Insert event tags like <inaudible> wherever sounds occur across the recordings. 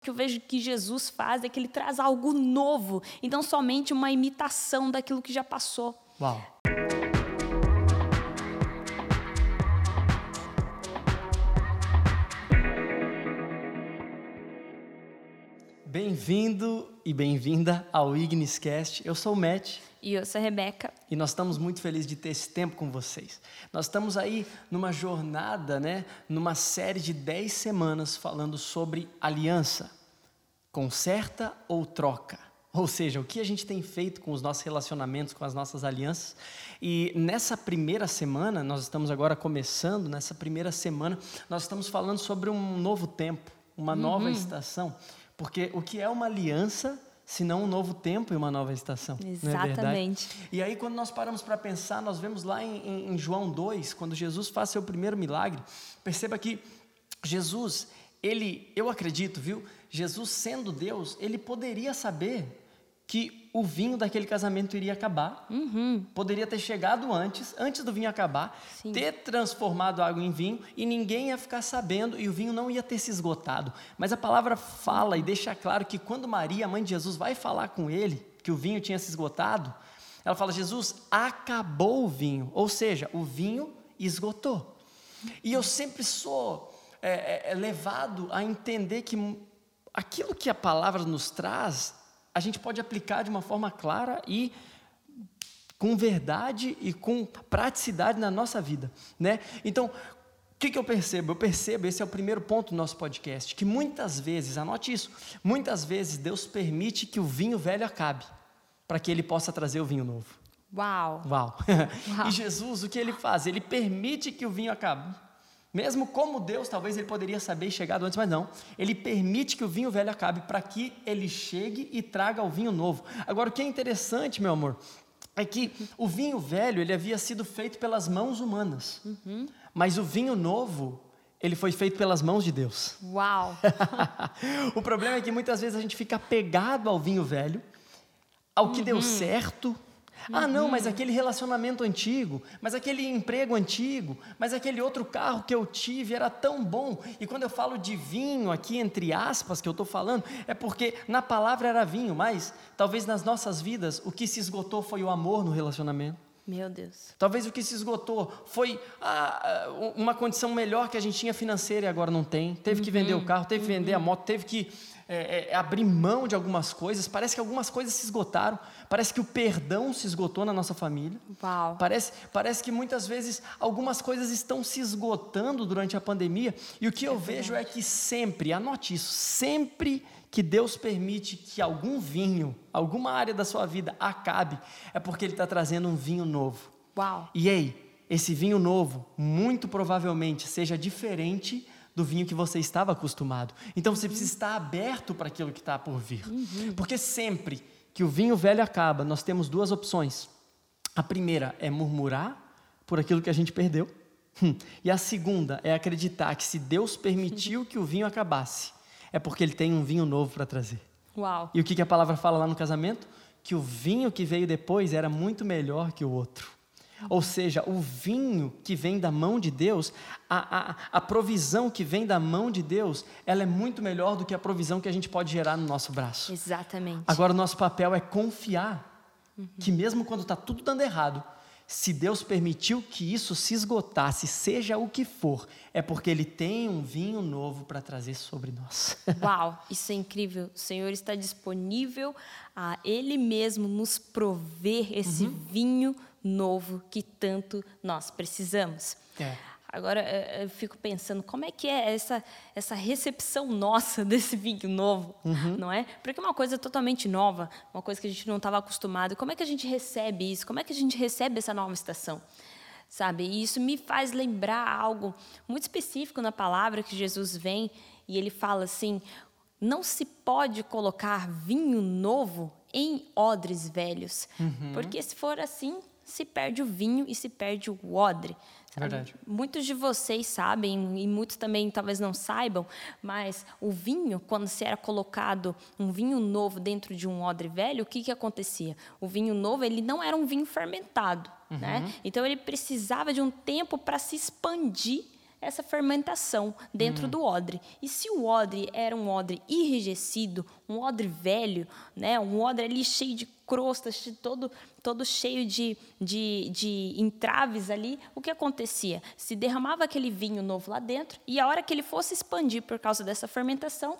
que eu vejo que Jesus faz é que ele traz algo novo e não somente uma imitação daquilo que já passou. Uau. Bem-vindo e bem-vinda ao Igniscast. Eu sou o Matt. E eu sou a Rebeca. E nós estamos muito felizes de ter esse tempo com vocês. Nós estamos aí numa jornada, né, numa série de 10 semanas falando sobre aliança. Conserta ou troca? Ou seja, o que a gente tem feito com os nossos relacionamentos, com as nossas alianças. E nessa primeira semana, nós estamos agora começando, nessa primeira semana, nós estamos falando sobre um novo tempo, uma uhum. nova estação. Porque o que é uma aliança se não um novo tempo e uma nova estação? É Exatamente. É e aí, quando nós paramos para pensar, nós vemos lá em, em, em João 2, quando Jesus faz seu primeiro milagre, perceba que Jesus, ele, eu acredito, viu? Jesus sendo Deus, ele poderia saber que o vinho daquele casamento iria acabar. Uhum. Poderia ter chegado antes, antes do vinho acabar, Sim. ter transformado água em vinho e ninguém ia ficar sabendo e o vinho não ia ter se esgotado. Mas a palavra fala e deixa claro que quando Maria, a mãe de Jesus, vai falar com ele que o vinho tinha se esgotado, ela fala: Jesus, acabou o vinho. Ou seja, o vinho esgotou. E eu sempre sou é, é, é levado a entender que aquilo que a palavra nos traz a gente pode aplicar de uma forma clara e com verdade e com praticidade na nossa vida, né? Então, o que, que eu percebo? Eu percebo, esse é o primeiro ponto do nosso podcast, que muitas vezes, anote isso, muitas vezes Deus permite que o vinho velho acabe, para que Ele possa trazer o vinho novo. Uau! Uau! <laughs> Uau. e Jesus, o que Ele faz? Ele permite que o vinho acabe mesmo como Deus, talvez ele poderia saber e chegado antes, mas não. Ele permite que o vinho velho acabe para que ele chegue e traga o vinho novo. Agora, o que é interessante, meu amor, é que o vinho velho ele havia sido feito pelas mãos humanas, uhum. mas o vinho novo ele foi feito pelas mãos de Deus. Uau! <laughs> o problema é que muitas vezes a gente fica apegado ao vinho velho, ao que uhum. deu certo, ah, não, mas uhum. aquele relacionamento antigo, mas aquele emprego antigo, mas aquele outro carro que eu tive era tão bom. E quando eu falo de vinho aqui, entre aspas, que eu estou falando, é porque na palavra era vinho, mas talvez nas nossas vidas o que se esgotou foi o amor no relacionamento. Meu Deus. Talvez o que se esgotou foi ah, uma condição melhor que a gente tinha financeira e agora não tem. Teve que vender o uhum. carro, teve que vender a uhum. moto, teve que é, é, abrir mão de algumas coisas. Parece que algumas coisas se esgotaram. Parece que o perdão se esgotou na nossa família. Uau. Parece, parece que muitas vezes algumas coisas estão se esgotando durante a pandemia. E o que eu é vejo é que sempre, anote isso, sempre que Deus permite que algum vinho, alguma área da sua vida acabe, é porque Ele está trazendo um vinho novo. Uau. E aí, esse vinho novo, muito provavelmente, seja diferente do vinho que você estava acostumado. Então você precisa estar aberto para aquilo que está por vir. Uhum. Porque sempre que o vinho velho acaba, nós temos duas opções. A primeira é murmurar por aquilo que a gente perdeu. Hum. E a segunda é acreditar que se Deus permitiu que o vinho acabasse, é porque Ele tem um vinho novo para trazer. Uau. E o que, que a palavra fala lá no casamento? Que o vinho que veio depois era muito melhor que o outro. Ou seja, o vinho que vem da mão de Deus, a, a, a provisão que vem da mão de Deus, ela é muito melhor do que a provisão que a gente pode gerar no nosso braço. Exatamente. Agora, o nosso papel é confiar uhum. que, mesmo quando está tudo dando errado, se Deus permitiu que isso se esgotasse, seja o que for, é porque Ele tem um vinho novo para trazer sobre nós. <laughs> Uau, isso é incrível. O Senhor está disponível a Ele mesmo nos prover esse uhum. vinho novo que tanto nós precisamos. É. Agora eu fico pensando como é que é essa essa recepção nossa <laughs> desse vinho novo, uhum. não é? Porque é uma coisa totalmente nova, uma coisa que a gente não estava acostumado. Como é que a gente recebe isso? Como é que a gente recebe essa nova estação? Sabe? E isso me faz lembrar algo muito específico na palavra que Jesus vem e ele fala assim: não se pode colocar vinho novo em odres velhos, uhum. porque se for assim, se perde o vinho e se perde o odre. Sabe? Verdade. Muitos de vocês sabem, e muitos também talvez não saibam, mas o vinho, quando se era colocado um vinho novo dentro de um odre velho, o que, que acontecia? O vinho novo ele não era um vinho fermentado. Uhum. Né? Então ele precisava de um tempo para se expandir essa fermentação dentro hum. do odre. E se o odre era um odre enrijecido, um odre velho, né, um odre ali cheio de crostas, todo, todo cheio de, de, de entraves ali, o que acontecia? Se derramava aquele vinho novo lá dentro e a hora que ele fosse expandir por causa dessa fermentação,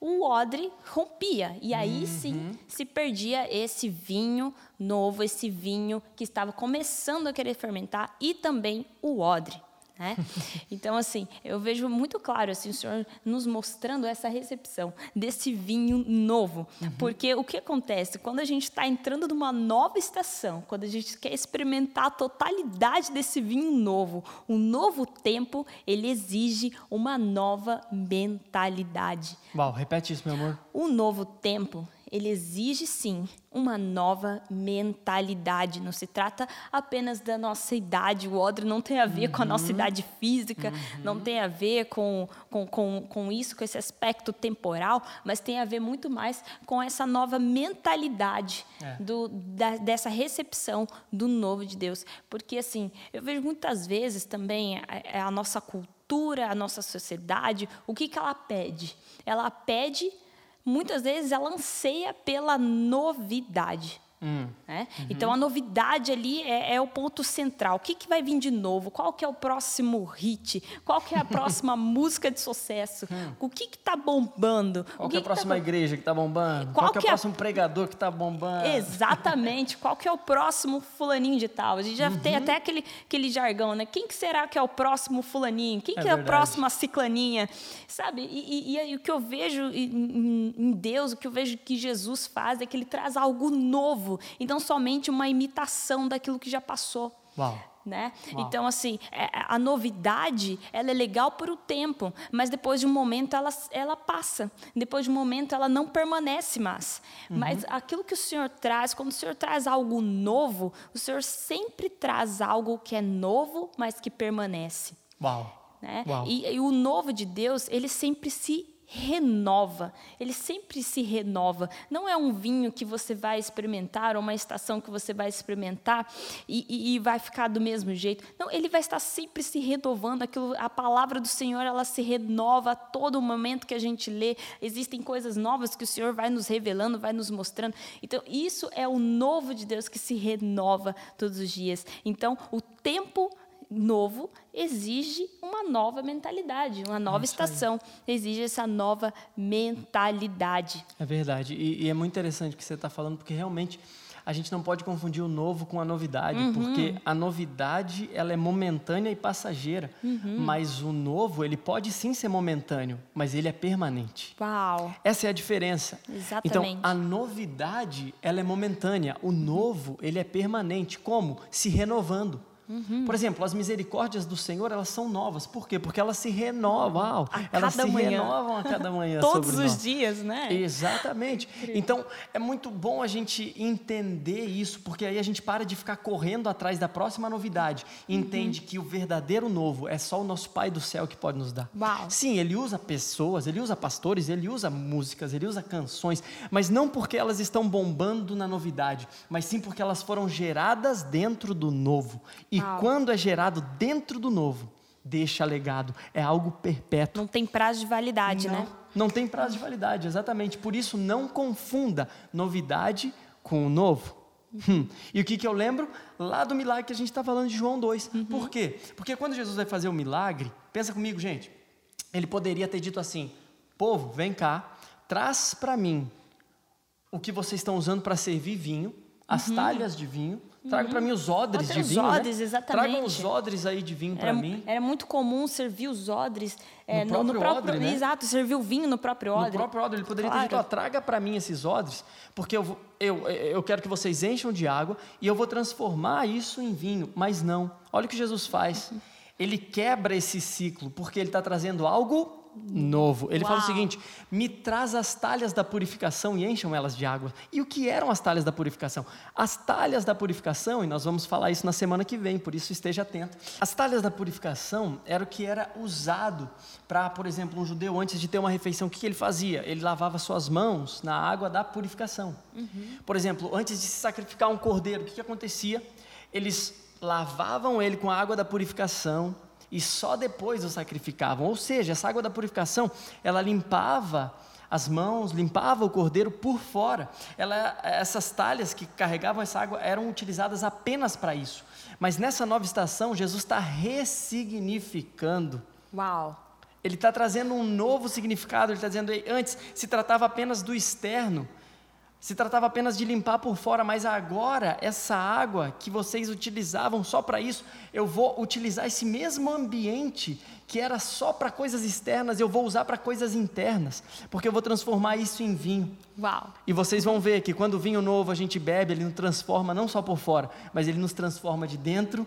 o odre rompia. E aí uhum. sim se perdia esse vinho novo, esse vinho que estava começando a querer fermentar e também o odre. Né? Então, assim, eu vejo muito claro assim, o Senhor nos mostrando essa recepção desse vinho novo. Uhum. Porque o que acontece? Quando a gente está entrando numa nova estação, quando a gente quer experimentar a totalidade desse vinho novo, um novo tempo, ele exige uma nova mentalidade. Uau, repete isso, meu amor. O novo tempo ele exige sim uma nova mentalidade. Não se trata apenas da nossa idade. O odre não tem a ver uhum. com a nossa uhum. idade física, uhum. não tem a ver com, com, com, com isso, com esse aspecto temporal, mas tem a ver muito mais com essa nova mentalidade é. do, da, dessa recepção do novo de Deus. Porque, assim, eu vejo muitas vezes também a, a nossa cultura, a nossa sociedade, o que, que ela pede? Ela pede muitas vezes ela anseia pela novidade. Hum. Né? Uhum. Então a novidade ali é, é, o ponto central. O que, que vai vir de novo? Qual que é o próximo hit? Qual que é a <laughs> próxima música de sucesso? Hum. O que está bombando? Qual que, é a próxima tá... igreja que está bombando? Qual, Qual que é o é próximo pregador que está bombando? Exatamente. Qual que é o próximo fulaninho de tal? A gente já uhum. tem até aquele, aquele jargão, né? Quem que será que é o próximo fulaninho? Quem é que é, a próxima ciclaninha? Sabe? E, e, e, o que eu vejo em Deus, o que eu vejo que Jesus faz é que ele traz algo novo novo e não somente uma imitação daquilo que já passou. Uau. Né? Então, assim, é, a novidade, ela é legal por um tempo, mas depois de um momento ela, ela passa. Depois de um momento ela não permanece mais. Uhum. Mas aquilo que o Senhor traz, quando o Senhor traz algo novo, o Senhor sempre traz algo que é novo, mas que permanece. Uau. Né? Uau. E, e o novo de Deus, ele sempre se renova, ele sempre se renova. Não é um vinho que você vai experimentar, ou uma estação que você vai experimentar e, e, e, vai ficar do mesmo jeito. Não, ele vai estar sempre se renovando. Aquilo, a palavra do Senhor ela se renova a todo momento que a gente lê. Existem coisas novas que o Senhor vai nos revelando, vai nos mostrando. Então, isso é o novo de Deus que se renova todos os dias. Então, o tempo novo exige uma nova mentalidade, uma nova é estação, exige essa nova mentalidade. É verdade. E, e é muito interessante o que você está falando, porque realmente a gente não pode confundir o novo com a novidade, uhum. porque a novidade ela é momentânea e passageira, uhum. mas o novo ele pode sim ser momentâneo, mas ele é permanente. Uau! Essa é a diferença. Exatamente. Então a novidade ela é momentânea, o novo ele é permanente. Como? Se renovando. Uhum. Por exemplo, as misericórdias do Senhor, elas são novas. Por quê? Porque elas se renovam. elas se manhã. renovam a cada manhã. <laughs> Todos os nós. dias, né? Exatamente. Então, é muito bom a gente entender isso, porque aí a gente para de ficar correndo atrás da próxima novidade. E uhum. entende que o verdadeiro novo é só o nosso Pai do céu que pode nos dar. Uau. Sim, ele usa pessoas, ele usa pastores, ele usa músicas, ele usa canções, mas não porque elas estão bombando na novidade, mas sim porque elas foram geradas dentro do novo. E e quando é gerado dentro do novo, deixa legado. É algo perpétuo. Não tem prazo de validade, não, né? Não tem prazo de validade, exatamente. Por isso, não confunda novidade com o novo. Hum. E o que, que eu lembro? Lá do milagre que a gente está falando de João 2. Uhum. Por quê? Porque quando Jesus vai fazer o milagre, pensa comigo, gente. Ele poderia ter dito assim: povo, vem cá, traz para mim o que vocês estão usando para servir vinho, as uhum. talhas de vinho, Traga uhum. para mim os odres de vinho. Os odres, né? exatamente. Tragam os odres aí de vinho para mim. Era muito comum servir os odres é, no, próprio no, próprio odre, né? Exato, servir o vinho no próprio odre. No próprio odre. Ele poderia claro. ter dito, ó, traga para mim esses odres, porque eu, eu, eu quero que vocês encham de água e eu vou transformar isso em vinho. Mas não. Olha o que Jesus faz. <laughs> Ele quebra esse ciclo, porque ele está trazendo algo novo. Ele Uau. fala o seguinte: me traz as talhas da purificação e encham elas de água. E o que eram as talhas da purificação? As talhas da purificação, e nós vamos falar isso na semana que vem, por isso esteja atento. As talhas da purificação era o que era usado para, por exemplo, um judeu, antes de ter uma refeição, o que ele fazia? Ele lavava suas mãos na água da purificação. Uhum. Por exemplo, antes de se sacrificar um cordeiro, o que, que acontecia? Eles lavavam ele com a água da purificação e só depois o sacrificavam. Ou seja, essa água da purificação, ela limpava as mãos, limpava o cordeiro por fora. Ela, essas talhas que carregavam essa água eram utilizadas apenas para isso. Mas nessa nova estação, Jesus está ressignificando. Uau! Ele está trazendo um novo significado. Ele está dizendo, antes se tratava apenas do externo, se tratava apenas de limpar por fora, mas agora essa água que vocês utilizavam só para isso, eu vou utilizar esse mesmo ambiente que era só para coisas externas, eu vou usar para coisas internas, porque eu vou transformar isso em vinho. Uau. E vocês vão ver que quando o vinho novo a gente bebe, ele nos transforma não só por fora, mas ele nos transforma de dentro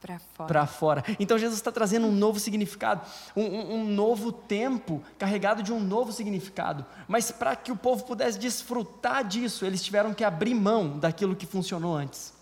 para fora. Fora. Então Jesus está trazendo um novo significado, um, um, um, novo tempo carregado de um novo significado. Mas para que o povo pudesse desfrutar disso, eles tiveram que abrir mão daquilo que funcionou antes.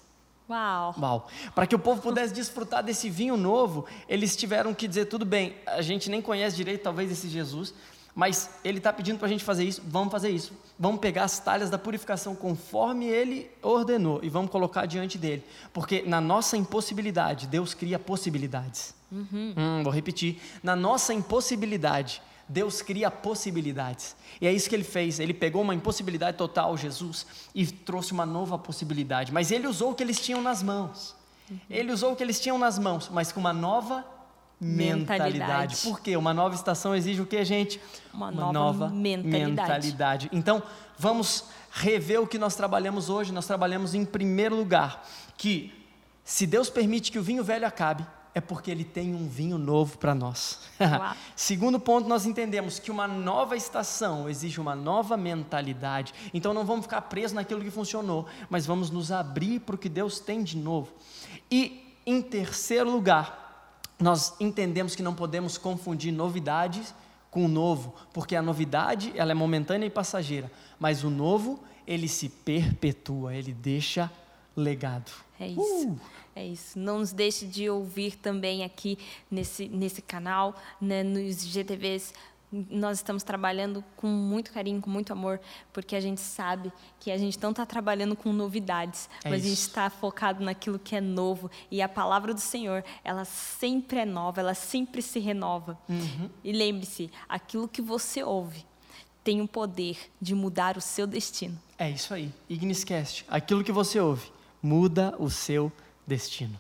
Uau! Uau! Para que o povo pudesse desfrutar desse vinho novo, eles tiveram que dizer: tudo bem, a gente nem conhece direito, talvez, esse Jesus, mas ele está pedindo para a gente fazer isso, vamos fazer isso. Vamos pegar as talhas da purificação conforme ele ordenou e vamos colocar diante dele. Porque na nossa impossibilidade, Deus cria possibilidades. Uhum. Hum, vou repetir. Na nossa impossibilidade, Deus cria possibilidades. E é isso que ele fez. Ele pegou uma impossibilidade total, Jesus, e trouxe uma nova possibilidade. Mas ele usou o que eles tinham nas mãos. Uhum. Ele usou o que eles tinham nas mãos, mas com uma nova mentalidade. mentalidade. Por quê? Uma nova estação exige o que, gente? Uma, Uma nova, nova mentalidade. mentalidade. Então, vamos rever o que nós trabalhamos hoje. Nós trabalhamos em primeiro lugar que se Deus permite que o vinho velho acabe, é porque ele tem um vinho novo para nós. <laughs> Segundo ponto, nós entendemos que uma nova estação exige uma nova mentalidade. Então não vamos ficar presos naquilo que funcionou, mas vamos nos abrir para o que Deus tem de novo. E em terceiro lugar, nós entendemos que não podemos confundir novidades com o novo, porque a novidade ela é momentânea e passageira, mas o novo ele se perpetua, ele deixa legado. É isso. Uh! É isso. Não nos deixe de ouvir também aqui nesse, nesse canal, né, nos GTVs nós estamos trabalhando com muito carinho, com muito amor, porque a gente sabe que a gente não está trabalhando com novidades, é mas isso. a gente está focado naquilo que é novo. E a palavra do Senhor, ela sempre é nova, ela sempre se renova. Uhum. E lembre-se, aquilo que você ouve tem o poder de mudar o seu destino. É isso aí. Igniscast, aquilo que você ouve muda o seu destino.